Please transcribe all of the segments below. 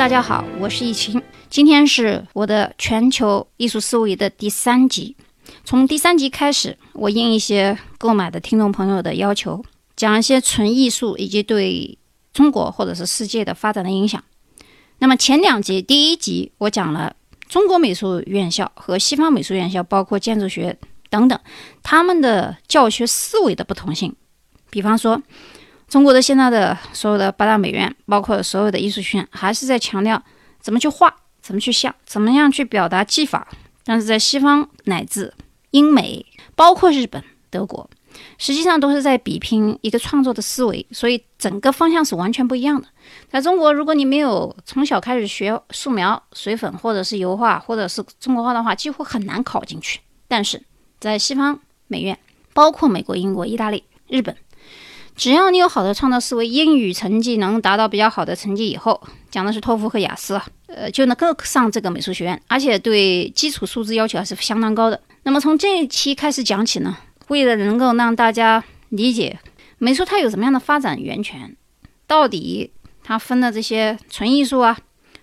大家好，我是易清，今天是我的全球艺术思维的第三集。从第三集开始，我应一些购买的听众朋友的要求，讲一些纯艺术以及对中国或者是世界的发展的影响。那么前两集，第一集我讲了中国美术院校和西方美术院校，包括建筑学等等，他们的教学思维的不同性。比方说，中国的现在的所有的八大美院，包括所有的艺术学院，还是在强调怎么去画，怎么去像，怎么样去表达技法。但是在西方乃至英美，包括日本、德国。实际上都是在比拼一个创作的思维，所以整个方向是完全不一样的。在中国，如果你没有从小开始学素描、水粉，或者是油画，或者是中国画的话，几乎很难考进去。但是在西方美院，包括美国、英国、意大利、日本，只要你有好的创造思维，英语成绩能达到比较好的成绩以后，讲的是托福和雅思，呃，就能够上这个美术学院，而且对基础素质要求还是相当高的。那么从这一期开始讲起呢？为了能够让大家理解美术它有什么样的发展源泉，到底它分的这些纯艺术啊、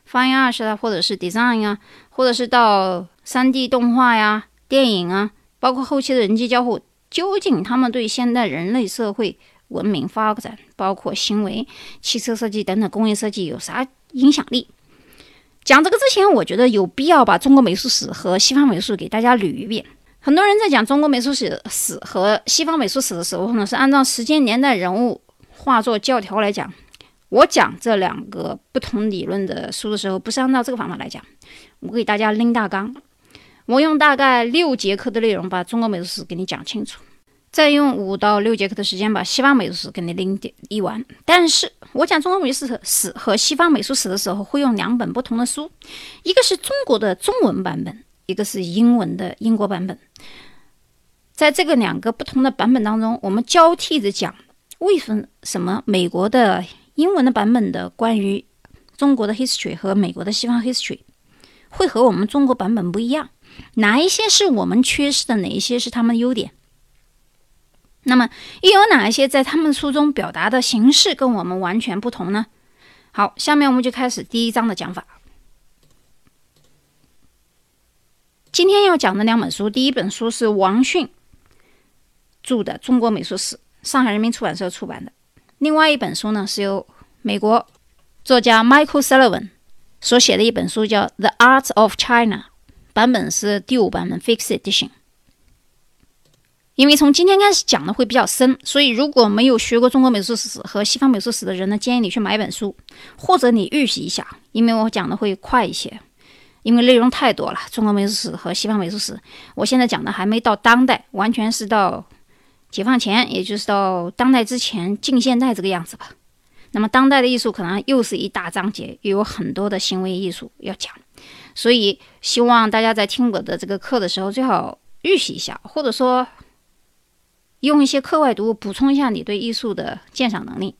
fine art 啊，或者是 design 啊，或者是到 3D 动画呀、电影啊，包括后期的人机交互，究竟他们对现代人类社会文明发展，包括行为、汽车设计等等工业设计有啥影响力？讲这个之前，我觉得有必要把中国美术史和西方美术给大家捋一遍。很多人在讲中国美术史史和西方美术史的时候呢，是按照时间、年代、人物、画作教条来讲。我讲这两个不同理论的书的时候，不是按照这个方法来讲。我给大家拎大纲，我用大概六节课的内容把中国美术史给你讲清楚，再用五到六节课的时间把西方美术史给你拎点一完。但是我讲中国美术史和西方美术史的时候，会用两本不同的书，一个是中国的中文版本。一个是英文的英国版本，在这个两个不同的版本当中，我们交替着讲，为什么美国的英文的版本的关于中国的 history 和美国的西方 history 会和我们中国版本不一样？哪一些是我们缺失的？哪一些是他们的优点？那么又有哪一些在他们书中表达的形式跟我们完全不同呢？好，下面我们就开始第一章的讲法。今天要讲的两本书，第一本书是王迅著的《中国美术史》，上海人民出版社出版的；另外一本书呢，是由美国作家 Michael Sullivan 所写的一本书，叫《The Art of China》，版本是第五版本 Fixed Edition。因为从今天开始讲的会比较深，所以如果没有学过中国美术史和西方美术史的人呢，建议你去买本书，或者你预习一下，因为我讲的会快一些。因为内容太多了，中国美术史和西方美术史，我现在讲的还没到当代，完全是到解放前，也就是到当代之前，近现代这个样子吧。那么当代的艺术可能又是一大章节，又有很多的行为艺术要讲，所以希望大家在听我的这个课的时候，最好预习一下，或者说用一些课外读物补充一下你对艺术的鉴赏能力。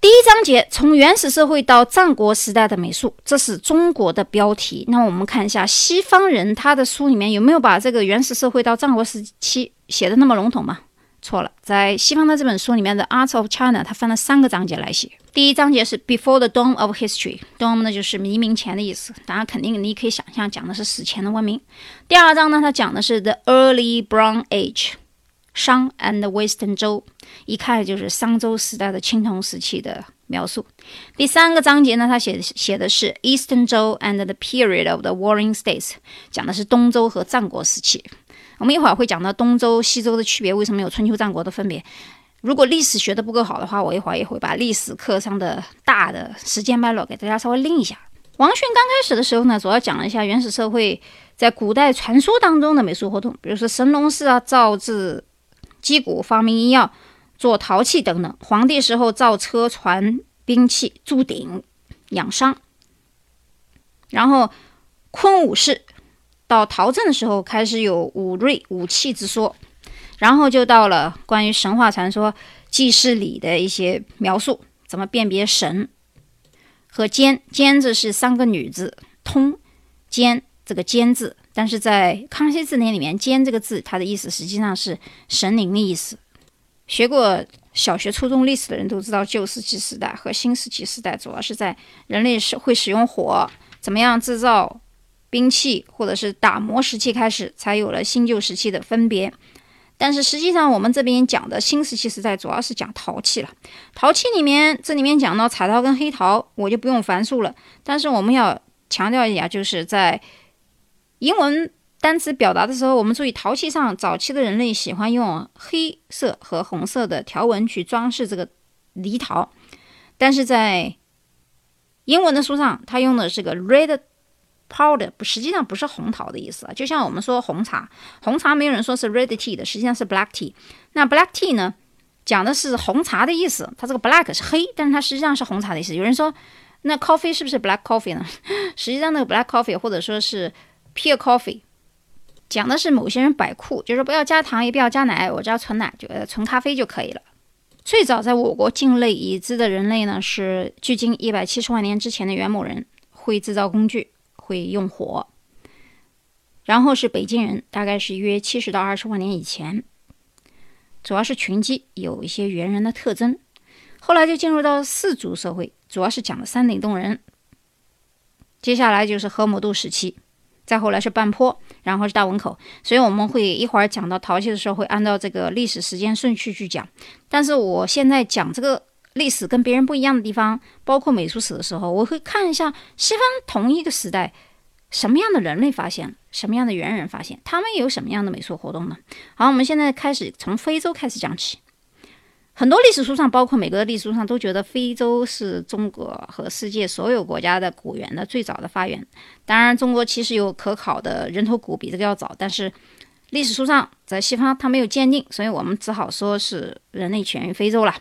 第一章节从原始社会到战国时代的美术，这是中国的标题。那我们看一下西方人他的书里面有没有把这个原始社会到战国时期写的那么笼统吗？错了，在西方的这本书里面的《Art of China》，他分了三个章节来写。第一章节是 Before the Dawn of History，Dawn 呢就是黎明前的意思，当然肯定你可以想象讲的是史前的文明。第二章呢，它讲的是 The Early Bronze Age。商 and Western 州，一看就是商周时代的青铜时期的描述。第三个章节呢，他写写的是 Eastern 州 and the period of the Warring States，讲的是东周和战国时期。我们一会儿会讲到东周、西周的区别，为什么有春秋战国的分别。如果历史学的不够好的话，我一会儿也会把历史课上的大的时间脉络给大家稍微拎一下。王迅刚开始的时候呢，主要讲了一下原始社会在古代传说当中的美术活动，比如说神农氏啊造字。击鼓、发明医药、做陶器等等。皇帝时候造车船、兵器、铸鼎、养伤。然后昆武氏到陶镇的时候开始有武瑞武器之说。然后就到了关于神话传说、祭祀礼的一些描述，怎么辨别神和尖尖字是三个女字通监这个尖字。但是在康熙字典里面，“监”这个字，它的意思实际上是神灵的意思。学过小学、初中历史的人都知道，旧石器时代和新石器时代主要是在人类是会使用火，怎么样制造兵器，或者是打磨时期开始，才有了新旧时期的分别。但是实际上，我们这边讲的新石器时代主要是讲陶器了。陶器里面，这里面讲到彩陶跟黑陶，我就不用繁述了。但是我们要强调一下，就是在英文。单词表达的时候，我们注意陶器上，早期的人类喜欢用黑色和红色的条纹去装饰这个泥陶，但是在英文的书上，它用的是个 red powder，实际上不是红陶的意思啊。就像我们说红茶，红茶没有人说是 red tea 的，实际上是 black tea。那 black tea 呢，讲的是红茶的意思，它这个 black 是黑，但是它实际上是红茶的意思。有人说，那 coffee 是不是 black coffee 呢？实际上那个 black coffee 或者说是 pure coffee。讲的是某些人摆酷，就是不要加糖，也不要加奶，我只要纯奶，就纯咖啡就可以了。最早在我国境内已知的人类呢，是距今一百七十万年之前的元谋人，会制造工具，会用火。然后是北京人，大概是约七十到二十万年以前，主要是群居，有一些猿人的特征。后来就进入到氏族社会，主要是讲的山顶洞人。接下来就是河姆渡时期。再后来是半坡，然后是大汶口，所以我们会一会儿讲到陶器的时候，会按照这个历史时间顺序去讲。但是我现在讲这个历史跟别人不一样的地方，包括美术史的时候，我会看一下西方同一个时代什么样的人类发现，什么样的猿人发现，他们有什么样的美术活动呢？好，我们现在开始从非洲开始讲起。很多历史书上，包括美国的历史书上，都觉得非洲是中国和世界所有国家的古猿的最早的发源。当然，中国其实有可考的人头骨比这个要早，但是历史书上在西方它没有鉴定，所以我们只好说是人类起源于非洲了。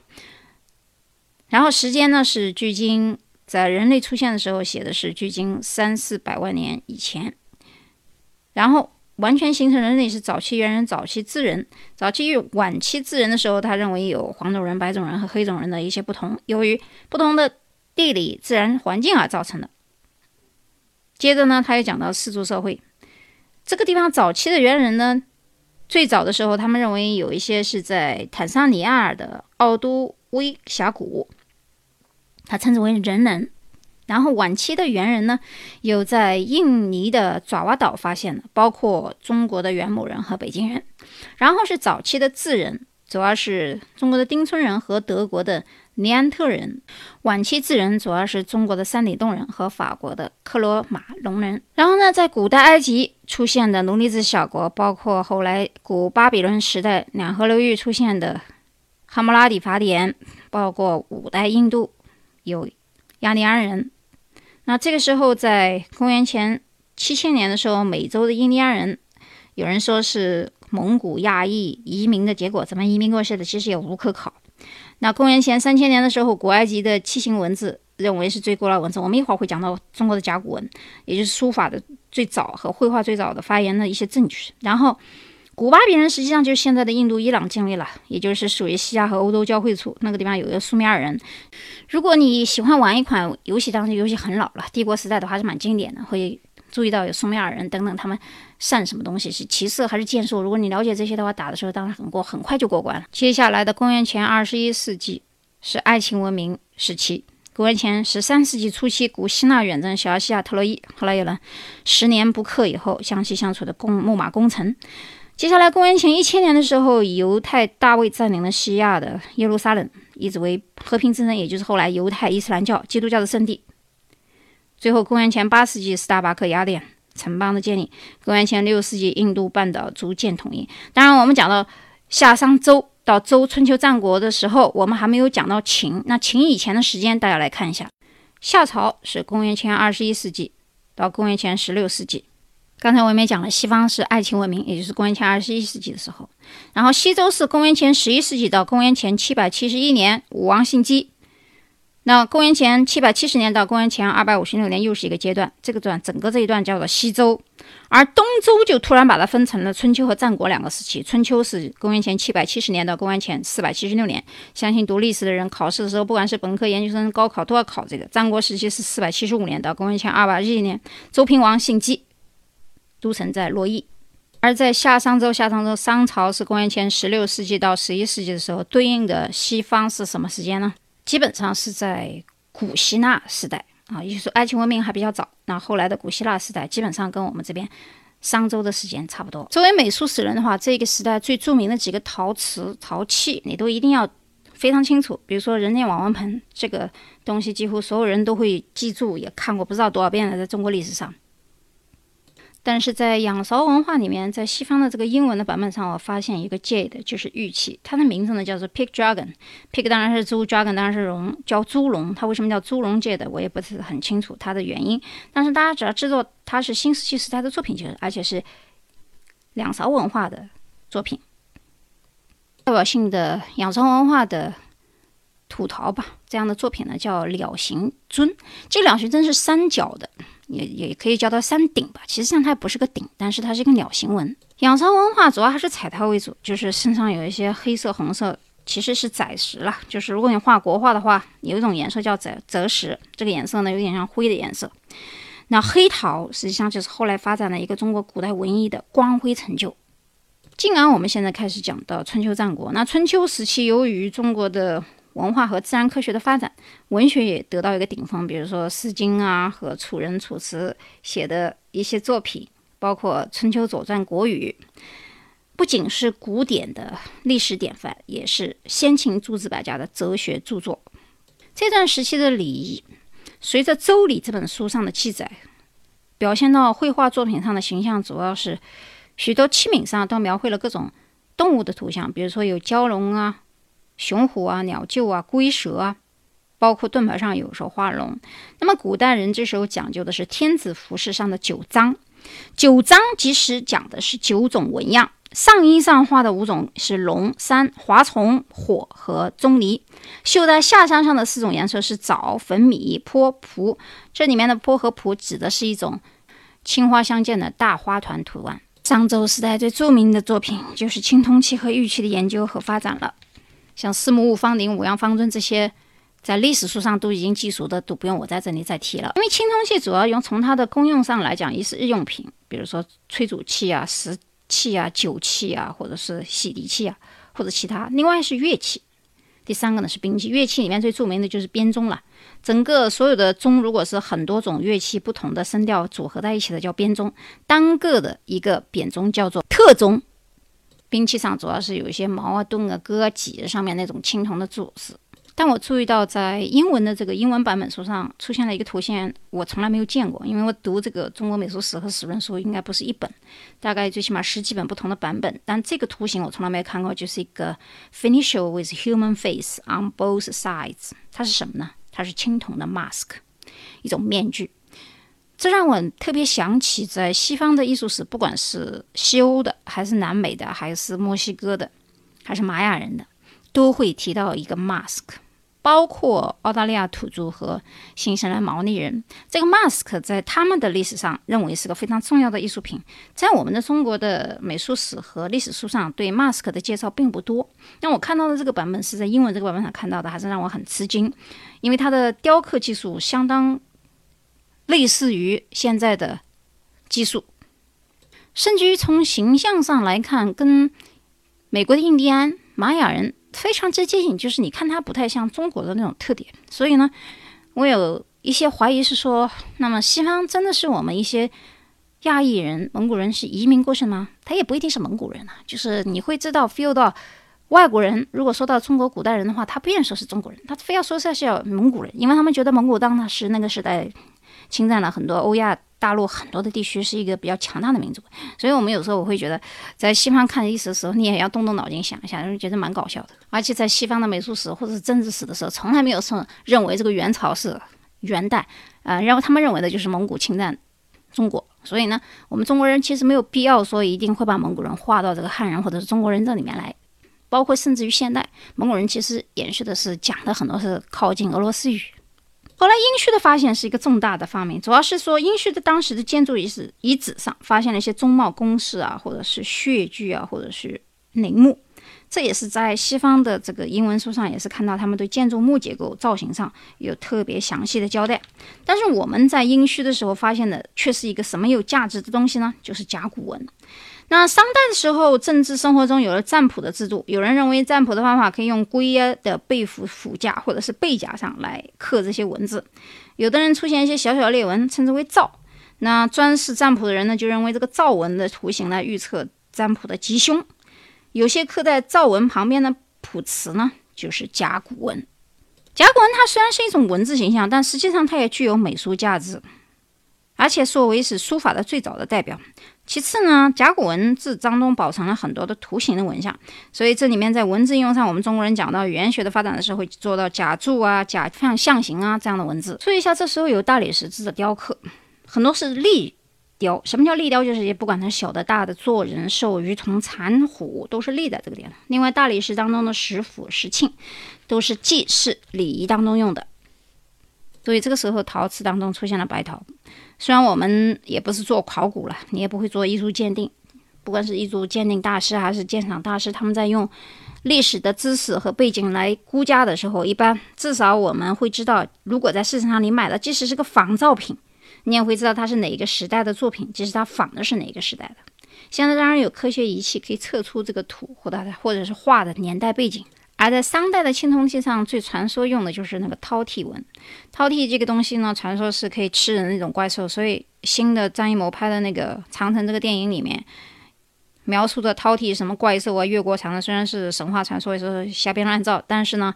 然后时间呢是距今，在人类出现的时候写的是距今三四百万年以前，然后。完全形成人类是早期猿人、早期智人、早期与晚期智人的时候，他认为有黄种人、白种人和黑种人的一些不同，由于不同的地理自然环境而造成的。接着呢，他又讲到氏族社会，这个地方早期的猿人呢，最早的时候，他们认为有一些是在坦桑尼亚的奥都威峡谷，他称之为人人。然后晚期的猿人呢，有在印尼的爪哇岛发现的，包括中国的元谋人和北京人。然后是早期的智人，主要是中国的丁村人和德国的尼安特人。晚期智人主要是中国的山顶洞人和法国的克罗马龙人。然后呢，在古代埃及出现的奴隶制小国，包括后来古巴比伦时代两河流域出现的哈谟拉底法典，包括五代印度有亚利安人。那这个时候，在公元前七千年的时候，美洲的印第安人，有人说是蒙古亚裔移民的结果，怎么移民过去的，其实也无可考。那公元前三千年的时候，古埃及的楔形文字认为是最古老文字。我们一会儿会讲到中国的甲骨文，也就是书法的最早和绘画最早的发源的一些证据。然后。古巴比伦实际上就是现在的印度、伊朗境内了，也就是属于西亚和欧洲交汇处那个地方有一个苏美尔人。如果你喜欢玩一款游戏，当然游戏很老了，帝国时代的话是蛮经典的，会注意到有苏美尔人等等，他们善什么东西，是骑射还是剑术？如果你了解这些的话，打的时候当然很过，很快就过关了。接下来的公元前二十一世纪是爱情文明时期，公元前十三世纪初期，古希腊远征小亚细亚特洛伊，后来有了十年不克以后相系相处的共木马攻城。接下来，公元前一千年的时候，犹太大卫占领了西亚的耶路撒冷，一直为和平之城，也就是后来犹太伊斯兰教、基督教的圣地。最后，公元前八世纪，斯大巴克雅典城邦的建立；公元前六世纪，印度半岛逐渐统一。当然，我们讲到夏商周到周春秋战国的时候，我们还没有讲到秦。那秦以前的时间，大家来看一下：夏朝是公元前二十一世纪到公元前十六世纪。刚才我们也讲了，西方是爱情文明，也就是公元前二十一世纪的时候。然后西周是公元前十一世纪到公元前七百七十一年，武王信姬。那公元前七百七十年到公元前二百五十六年又是一个阶段，这个段整个这一段叫做西周。而东周就突然把它分成了春秋和战国两个时期。春秋是公元前七百七十年到公元前四百七十六年，相信读历史的人考试的时候，不管是本科、研究生、高考都要考这个。战国时期是四百七十五年到公元前二百一年，周平王信姬。都城在洛邑。而在夏商周，夏商周商朝是公元前十六世纪到十一世纪的时候，对应的西方是什么时间呢？基本上是在古希腊时代啊，也就是说埃及文明还比较早。那后来的古希腊时代，基本上跟我们这边商周的时间差不多。作为美术史人的话，这个时代最著名的几个陶瓷陶器，你都一定要非常清楚。比如说人间网纹盆这个东西，几乎所有人都会记住，也看过不知道多少遍了，在中国历史上。但是在仰韶文化里面，在西方的这个英文的版本上，我发现一个 jade 就是玉器，它的名字呢叫做 pig dragon，pig 当然是猪，dragon 当然是龙，叫猪龙。它为什么叫猪龙 jade，我也不是很清楚它的原因。但是大家只要知道它是新石器时代的作品就是，而且是两韶文化的作品，代表性的仰韶文化的土陶吧，这样的作品呢叫鸟形尊。这个鸟形尊是三角的。也也可以叫它山顶吧，其实上它也不是个顶，但是它是一个鸟形纹。仰韶文化主要还是彩陶为主，就是身上有一些黑色、红色，其实是载石了。就是如果你画国画的话，有一种颜色叫载泽石，这个颜色呢有点像灰的颜色。那黑陶实际上就是后来发展的一个中国古代文艺的光辉成就。进而我们现在开始讲到春秋战国，那春秋时期由于中国的文化和自然科学的发展，文学也得到一个顶峰。比如说《诗经》啊和楚人、楚辞写的一些作品，包括《春秋左传》《国语》，不仅是古典的历史典范，也是先秦诸子百家的哲学著作。这段时期的礼仪，随着《周礼》这本书上的记载，表现到绘画作品上的形象，主要是许多器皿上都描绘了各种动物的图像，比如说有蛟龙啊。雄虎啊，鸟鹫啊，龟蛇啊，包括盾牌上有时候画龙。那么古代人这时候讲究的是天子服饰上的九章，九章其实讲的是九种纹样。上衣上画的五种是龙、山、华虫、火和钟离。绣在下山上的四种颜色是枣、粉米、坡、蒲。这里面的坡和蒲指的是一种青花相间的大花团图案。商周时代最著名的作品就是青铜器和玉器的研究和发展了。像四目、五方鼎、五羊方尊这些，在历史书上都已经记熟的，都不用我在这里再提了。因为青铜器主要用从它的功用上来讲，一是日用品，比如说炊煮器啊、食器啊、酒器啊，或者是洗涤器啊，或者其他；另外是乐器。第三个呢是兵器，乐器里面最著名的就是编钟了。整个所有的钟，如果是很多种乐器不同的声调组合在一起的，叫编钟；单个的一个扁钟叫做特钟。兵器上主要是有一些矛啊、盾啊、戈啊、戟上面那种青铜的柱子。但我注意到，在英文的这个英文版本书上出现了一个图像，我从来没有见过。因为我读这个中国美术史和史论书，应该不是一本，大概最起码十几本不同的版本。但这个图形我从来没有看过，就是一个 finial with human face on both sides。它是什么呢？它是青铜的 mask，一种面具。这让我特别想起，在西方的艺术史，不管是西欧的，还是南美的，还是墨西哥的，还是玛雅人的，都会提到一个 mask。包括澳大利亚土著和新西兰毛利人，这个 mask 在他们的历史上认为是个非常重要的艺术品。在我们的中国的美术史和历史书上，对 mask 的介绍并不多。那我看到的这个版本是在英文这个版本上看到的，还是让我很吃惊，因为它的雕刻技术相当。类似于现在的技术，甚至于从形象上来看，跟美国的印第安玛雅人非常之接近，就是你看它不太像中国的那种特点。所以呢，我有一些怀疑是说，那么西方真的是我们一些亚裔人、蒙古人是移民过去吗？他也不一定是蒙古人啊，就是你会知道 feel 到外国人如果说到中国古代人的话，他不愿意说是中国人，他非要说是要蒙古人，因为他们觉得蒙古当时那个时代。侵占了很多欧亚大陆很多的地区，是一个比较强大的民族，所以我们有时候我会觉得，在西方看历史的时候，你也要动动脑筋想一下，觉得蛮搞笑的。而且在西方的美术史或者是政治史的时候，从来没有说认为这个元朝是元代，呃，然后他们认为的就是蒙古侵占中国。所以呢，我们中国人其实没有必要说一定会把蒙古人划到这个汉人或者是中国人这里面来，包括甚至于现代蒙古人其实延续的是讲的很多是靠近俄罗斯语。后来，殷墟的发现是一个重大的发明，主要是说殷墟的当时的建筑遗址遗址上发现了一些钟帽公式啊，或者是血具啊，或者是陵墓。这也是在西方的这个英文书上也是看到他们对建筑木结构造型上有特别详细的交代。但是我们在殷墟的时候发现的却是一个什么有价值的东西呢？就是甲骨文。那商代的时候，政治生活中有了占卜的制度。有人认为占卜的方法可以用龟的背符符架或者是背甲上来刻这些文字。有的人出现一些小小裂纹，称之为兆。那专事占卜的人呢，就认为这个兆纹的图形来预测占卜的吉凶。有些刻在兆纹旁边的卜辞呢，就是甲骨文。甲骨文它虽然是一种文字形象，但实际上它也具有美术价值，而且作为是书法的最早的代表。其次呢，甲骨文字当中保存了很多的图形的文像，所以这里面在文字应用上，我们中国人讲到语言学的发展的时候，会做到甲柱啊、甲像象形啊这样的文字。注意一下，这时候有大理石质的雕刻，很多是立雕。什么叫立雕？就是也不管它小的、大的，做人、兽、鱼、虫、蚕、虎，都是立在这个地方。另外，大理石当中的石斧、石磬，都是祭祀礼仪当中用的。所以这个时候，陶瓷当中出现了白陶。虽然我们也不是做考古了，你也不会做艺术鉴定，不管是艺术鉴定大师还是鉴赏大师，他们在用历史的知识和背景来估价的时候，一般至少我们会知道，如果在市场上你买的，即使是个仿造品，你也会知道它是哪一个时代的作品，即使它仿的是哪一个时代的。现在当然有科学仪器可以测出这个图或者或者是画的年代背景。而在商代的青铜器上，最传说用的就是那个饕餮纹。饕餮这个东西呢，传说是可以吃人的那种怪兽，所以新的张艺谋拍的那个《长城》这个电影里面描述的饕餮什么怪兽啊，越过长城，虽然是神话传说，也是瞎编乱造，但是呢，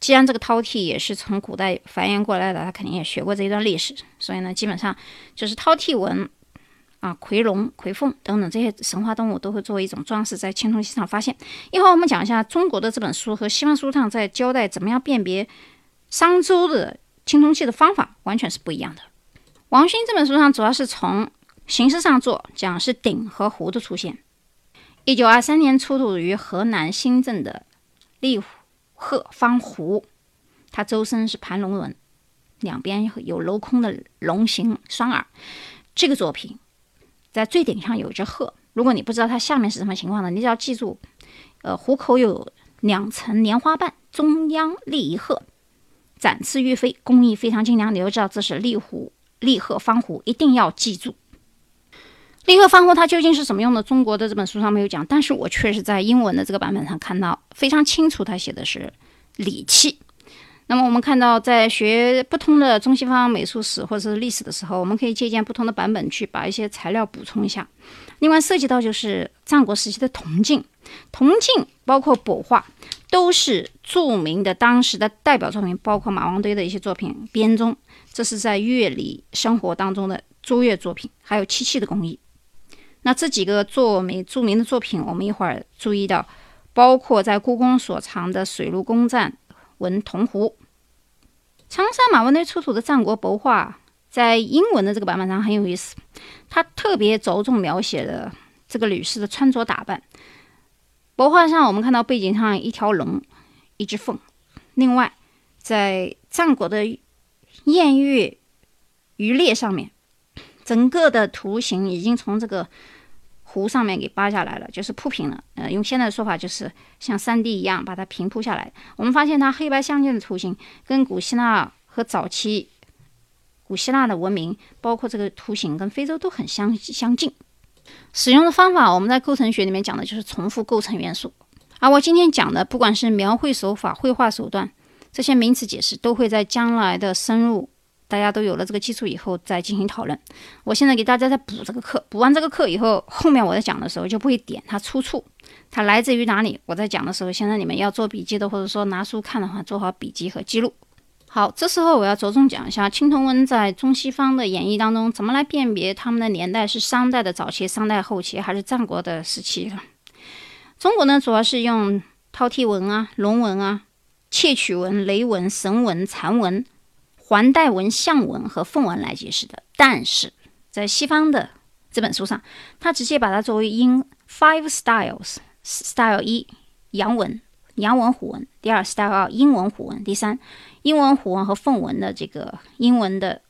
既然这个饕餮也是从古代繁衍过来的，他肯定也学过这一段历史，所以呢，基本上就是饕餮纹。啊，夔龙、夔凤等等这些神话动物都会作为一种装饰在青铜器上发现。一会儿我们讲一下中国的这本书和西方书上在交代怎么样辨别商周的青铜器的方法，完全是不一样的。王勋这本书上主要是从形式上做，讲是鼎和壶的出现。一九二三年出土于河南新郑的立鹤方壶，它周身是盘龙纹，两边有镂空的龙形双耳。这个作品。在最顶上有一只鹤，如果你不知道它下面是什么情况呢？你只要记住，呃，壶口有两层莲花瓣，中央立一鹤，展翅欲飞，工艺非常精良，你就知道这是立壶、立鹤方壶，一定要记住。立鹤方壶它究竟是什么用的？中国的这本书上没有讲，但是我确实在英文的这个版本上看到非常清楚，它写的是礼器。那么我们看到，在学不同的中西方美术史或者是历史的时候，我们可以借鉴不同的版本去把一些材料补充一下。另外涉及到就是战国时期的铜镜，铜镜包括帛画，都是著名的当时的代表作品，包括马王堆的一些作品，编钟，这是在乐理生活当中的卓越作品，还有漆器的工艺。那这几个作名著名的作品，我们一会儿注意到，包括在故宫所藏的水陆工战文铜壶。长沙马王堆出土的战国帛画，在英文的这个版本上很有意思，它特别着重描写了这个女士的穿着打扮。帛画上我们看到背景上一条龙，一只凤。另外，在战国的宴乐渔猎上面，整个的图形已经从这个。湖上面给扒下来了，就是铺平了。呃，用现在的说法就是像山地一样把它平铺下来。我们发现它黑白相间的图形，跟古希腊和早期古希腊的文明，包括这个图形跟非洲都很相相近。使用的方法，我们在构成学里面讲的就是重复构成元素。而我今天讲的，不管是描绘手法、绘画手段这些名词解释，都会在将来的深入。大家都有了这个基础以后再进行讨论。我现在给大家再补这个课，补完这个课以后，后面我在讲的时候就不会点它出处，它来自于哪里。我在讲的时候，现在你们要做笔记的，或者说拿书看的话，做好笔记和记录。好，这时候我要着重讲一下青铜文在中西方的演绎当中怎么来辨别它们的年代是商代的早期、商代后期还是战国的时期中国呢，主要是用饕餮纹啊、龙纹啊、窃取纹、雷纹、神纹、蚕纹。环带纹、象纹和凤纹来解释的，但是在西方的这本书上，它直接把它作为英 five styles：style 一阳纹、阳纹虎纹；第二 style 二鹰纹虎纹；第三鹰纹虎纹和凤纹的这个英文的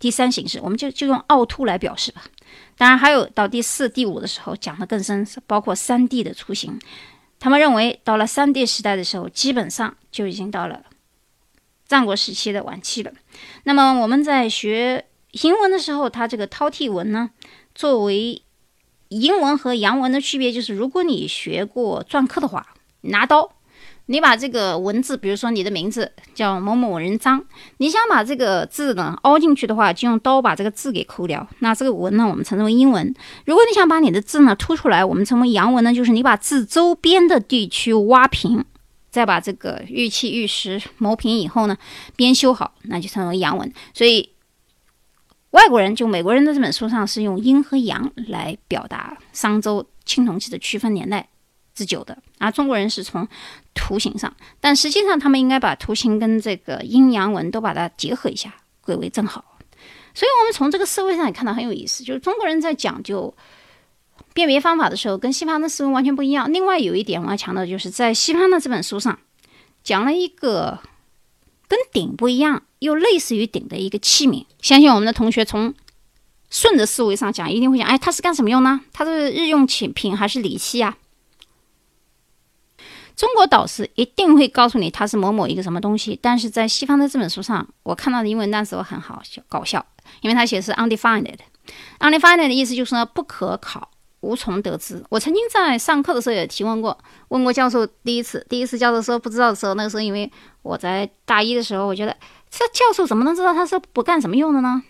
第三形式，我们就就用凹凸来表示吧。当然，还有到第四、第五的时候讲的更深，包括三 D 的雏形。他们认为到了三 D 时代的时候，基本上就已经到了。战国时期的晚期了。那么我们在学英文的时候，它这个饕餮纹呢，作为英文和洋文的区别就是，如果你学过篆刻的话，拿刀，你把这个文字，比如说你的名字叫某某人张，你想把这个字呢凹进去的话，就用刀把这个字给抠掉。那这个文呢，我们称之为英文。如果你想把你的字呢凸出来，我们称为洋文呢，就是你把字周边的地区挖平，再把这个玉器玉石磨平以后呢，边修好，那就称为阳文。所以。外国人就美国人的这本书上是用阴和阳来表达商周青铜器的区分年代之久的，而中国人是从图形上，但实际上他们应该把图形跟这个阴阳文都把它结合一下，归为正好。所以，我们从这个思维上也看到很有意思，就是中国人在讲究辨别方法的时候，跟西方的思维完全不一样。另外有一点我要强调，就是在西方的这本书上讲了一个跟鼎不一样。又类似于鼎的一个器皿，相信我们的同学从顺着思维上讲，一定会讲：哎，它是干什么用呢？它是日用品品还是礼器啊？中国导师一定会告诉你它是某某一个什么东西，但是在西方的这本书上，我看到的英文单词我很好笑搞笑，因为它写的是 undefined，undefined 的意思就是呢不可考。无从得知。我曾经在上课的时候也提问过，问过教授。第一次，第一次教授说不知道的时候，那个时候因为我在大一的时候，我觉得这教授怎么能知道他是不干什么用的呢？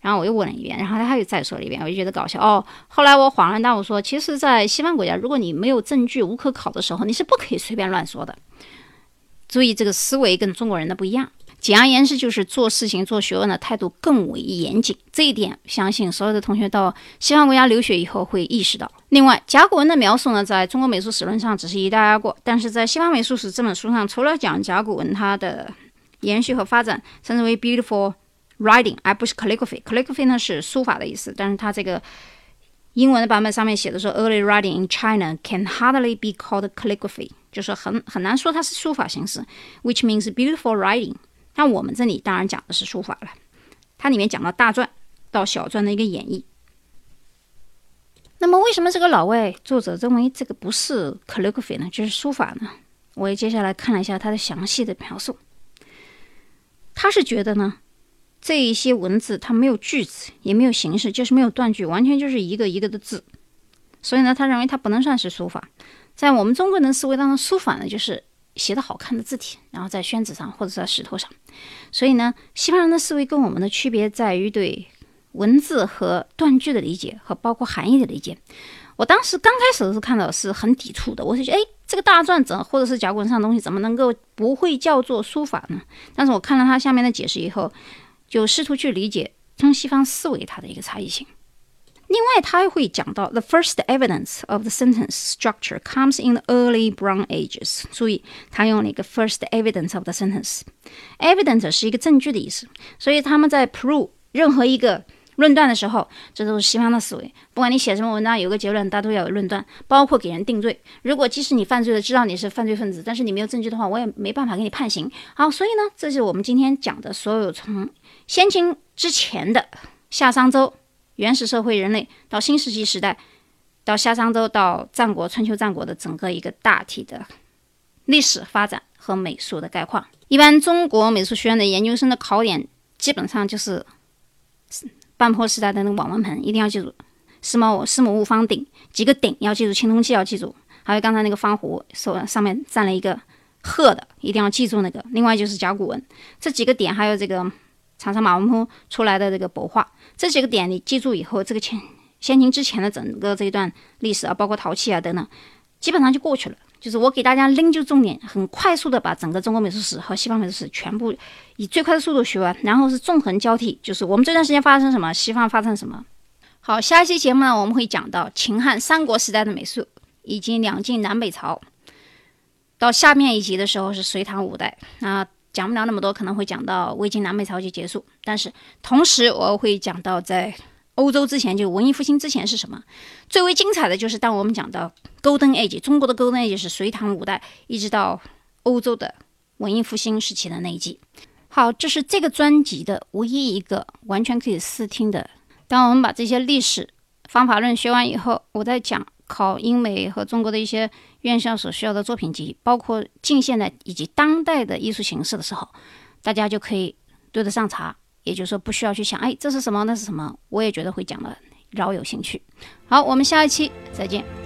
然后我又问了一遍，然后他又再说了一遍，我就觉得搞笑哦。后来我恍然大悟，说其实，在西方国家，如果你没有证据、无可考的时候，你是不可以随便乱说的。注意，这个思维跟中国人的不一样。简而言之，就是做事情、做学问的态度更为严谨。这一点，相信所有的同学到西方国家留学以后会意识到。另外，甲骨文的描述呢，在中国美术史论上只是一带而过，但是在西方美术史这本书上，除了讲甲骨文它的延续和发展，称之为 beautiful writing，而不是 calligraphy。calligraphy 呢是书法的意思，但是它这个英文的版本上面写的是，early writing in China can hardly be called calligraphy，就是很很难说它是书法形式，which means beautiful writing。那我们这里当然讲的是书法了，它里面讲到大篆到小篆的一个演绎。那么为什么这个老外作者认为这个不是 calligraphy 呢？就是书法呢？我也接下来看了一下他的详细的描述，他是觉得呢，这一些文字它没有句子，也没有形式，就是没有断句，完全就是一个一个的字，所以呢，他认为它不能算是书法。在我们中国人思维当中，书法呢就是。写的好看的字体，然后在宣纸上或者在石头上。所以呢，西方人的思维跟我们的区别在于对文字和断句的理解和包括含义的理解。我当时刚开始的时候看到是很抵触的，我是觉得，哎，这个大篆怎或者是甲骨文上的东西怎么能够不会叫做书法呢？但是我看了他下面的解释以后，就试图去理解中西方思维它的一个差异性。另外，他还会讲到 the first evidence of the sentence structure comes in the early Bronze Ages。注意，他用了一个 first evidence of the sentence。evidence 是一个证据的意思，所以他们在 prove 任何一个论断的时候，这都是西方的思维。不管你写什么文章，有个结论，大家都要有论断，包括给人定罪。如果即使你犯罪了，知道你是犯罪分子，但是你没有证据的话，我也没办法给你判刑。好，所以呢，这是我们今天讲的所有从先秦之前的夏商周。原始社会人类到新石器时代，到夏商周到战国春秋战国的整个一个大体的历史发展和美术的概况。一般中国美术学院的研究生的考点基本上就是半坡时代的那个网纹盆，一定要记住；司马司母戊方鼎几个鼎要记住，青铜器要记住，还有刚才那个方壶手上面站了一个鹤的，一定要记住那个。另外就是甲骨文这几个点，还有这个。长沙马文坡出来的这个帛画，这几个点你记住以后，这个前先秦之前的整个这一段历史啊，包括陶器啊等等，基本上就过去了。就是我给大家拎就重点，很快速的把整个中国美术史和西方美术史全部以最快的速度学完，然后是纵横交替，就是我们这段时间发生什么，西方发生什么。好，下一期节目呢，我们会讲到秦汉三国时代的美术，以及两晋南北朝。到下面一集的时候是隋唐五代啊。讲不了那么多，可能会讲到魏晋南北朝就结束。但是同时我会讲到在欧洲之前，就文艺复兴之前是什么。最为精彩的就是当我们讲到 Golden Age，中国的 Golden Age 是隋唐五代，一直到欧洲的文艺复兴时期的那一季。好，这是这个专辑的唯一一个完全可以试听的。当我们把这些历史方法论学完以后，我再讲。考英美和中国的一些院校所需要的作品集，包括近现代以及当代的艺术形式的时候，大家就可以对得上茬。也就是说，不需要去想，哎，这是什么，那是什么。我也觉得会讲的饶有兴趣。好，我们下一期再见。